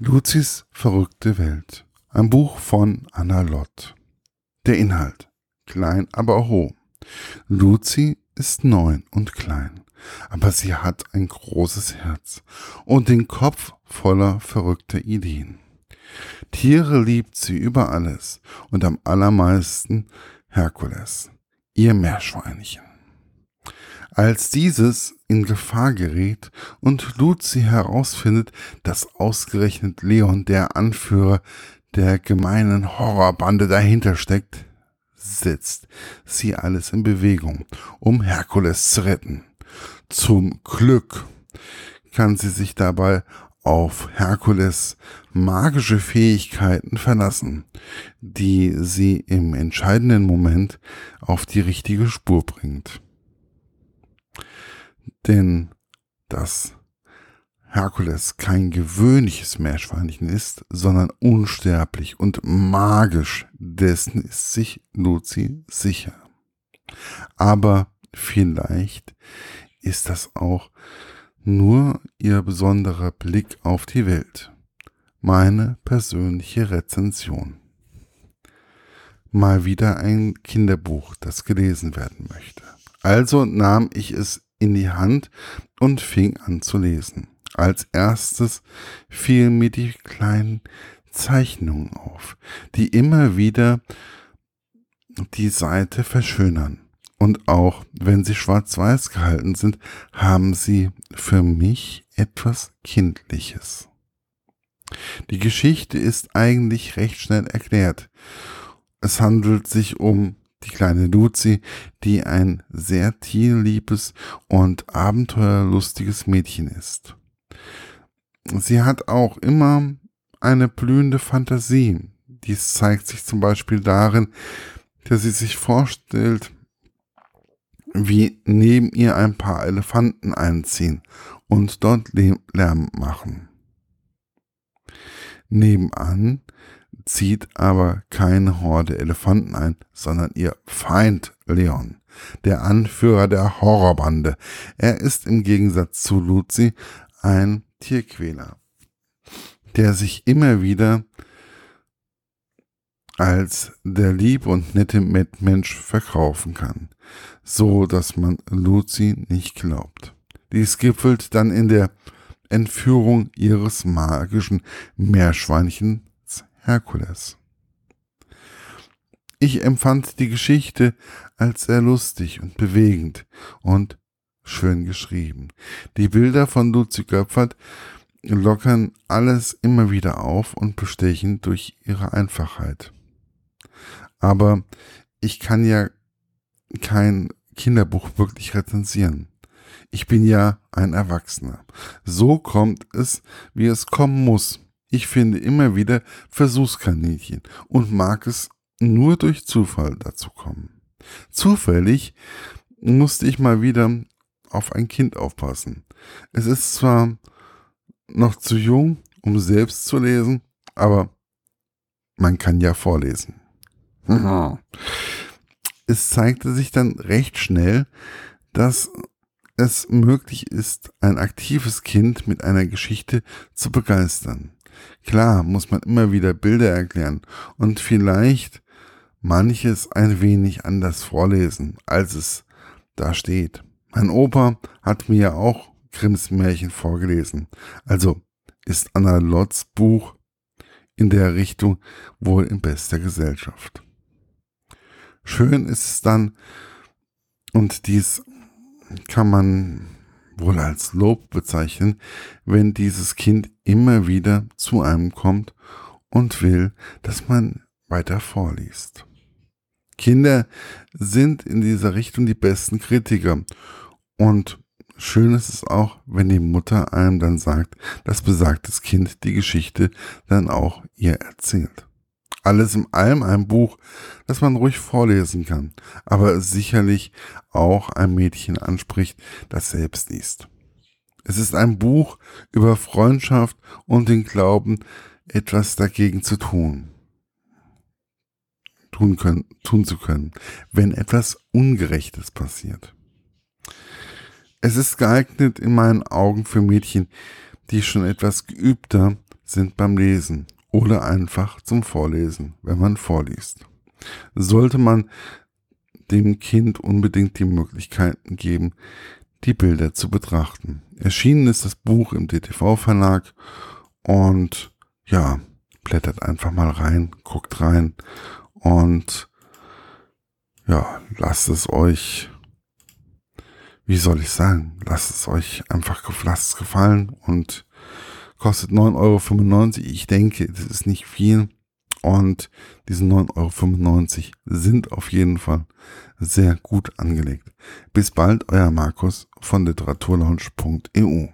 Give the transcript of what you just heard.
Luzis verrückte Welt. Ein Buch von Anna Lott. Der Inhalt. Klein, aber hoch. Luzi ist neun und klein, aber sie hat ein großes Herz und den Kopf voller verrückter Ideen. Tiere liebt sie über alles und am allermeisten Herkules, ihr Meerschweinchen. Als dieses in Gefahr gerät und Luzi herausfindet, dass ausgerechnet Leon, der Anführer der gemeinen Horrorbande dahinter steckt, setzt sie alles in Bewegung, um Herkules zu retten. Zum Glück kann sie sich dabei auf Herkules magische Fähigkeiten verlassen, die sie im entscheidenden Moment auf die richtige Spur bringt. Denn dass Herkules kein gewöhnliches Meerschweinchen ist, sondern unsterblich und magisch, dessen ist sich Luzi sicher. Aber vielleicht ist das auch nur ihr besonderer Blick auf die Welt. Meine persönliche Rezension. Mal wieder ein Kinderbuch, das gelesen werden möchte. Also nahm ich es in die Hand und fing an zu lesen. Als erstes fielen mir die kleinen Zeichnungen auf, die immer wieder die Seite verschönern. Und auch wenn sie schwarz-weiß gehalten sind, haben sie für mich etwas Kindliches. Die Geschichte ist eigentlich recht schnell erklärt. Es handelt sich um die kleine Luzi, die ein sehr tierliebes und abenteuerlustiges Mädchen ist. Sie hat auch immer eine blühende Fantasie. Dies zeigt sich zum Beispiel darin, dass sie sich vorstellt, wie neben ihr ein paar Elefanten einziehen und dort Lärm machen. Nebenan zieht aber keine Horde Elefanten ein, sondern ihr Feind Leon, der Anführer der Horrorbande. Er ist im Gegensatz zu Luzi ein Tierquäler, der sich immer wieder als der lieb und nette Mitmensch verkaufen kann, so dass man Luzi nicht glaubt. Dies gipfelt dann in der Entführung ihres magischen Meerschweinchens Herkules. Ich empfand die Geschichte als sehr lustig und bewegend und schön geschrieben. Die Bilder von Luzi Göpfert lockern alles immer wieder auf und bestechen durch ihre Einfachheit. Aber ich kann ja kein Kinderbuch wirklich rezensieren. Ich bin ja ein Erwachsener. So kommt es, wie es kommen muss. Ich finde immer wieder Versuchskaninchen und mag es nur durch Zufall dazu kommen. Zufällig musste ich mal wieder auf ein Kind aufpassen. Es ist zwar noch zu jung, um selbst zu lesen, aber man kann ja vorlesen. es zeigte sich dann recht schnell, dass es möglich ist, ein aktives Kind mit einer Geschichte zu begeistern. Klar muss man immer wieder Bilder erklären und vielleicht manches ein wenig anders vorlesen, als es da steht. Mein Opa hat mir ja auch Grimms Märchen vorgelesen. Also ist Anna Lotz Buch in der Richtung wohl in bester Gesellschaft. Schön ist es dann, und dies kann man wohl als Lob bezeichnen, wenn dieses Kind immer wieder zu einem kommt und will, dass man weiter vorliest. Kinder sind in dieser Richtung die besten Kritiker. Und schön ist es auch, wenn die Mutter einem dann sagt, dass besagtes Kind die Geschichte dann auch ihr erzählt. Alles in allem ein Buch, das man ruhig vorlesen kann, aber sicherlich auch ein Mädchen anspricht, das selbst liest. Es ist ein Buch über Freundschaft und den Glauben, etwas dagegen zu tun tun, können, tun zu können, wenn etwas Ungerechtes passiert. Es ist geeignet in meinen Augen für Mädchen, die schon etwas geübter sind beim Lesen oder einfach zum Vorlesen, wenn man vorliest. Sollte man dem Kind unbedingt die Möglichkeiten geben, die Bilder zu betrachten. Erschienen ist das Buch im DTV-Verlag und ja, blättert einfach mal rein, guckt rein und ja, lasst es euch, wie soll ich sagen, lasst es euch einfach gefallen und kostet 9,95 Euro. Ich denke, das ist nicht viel. Und diese 9,95 Euro sind auf jeden Fall sehr gut angelegt. Bis bald, euer Markus von literaturlaunch.eu.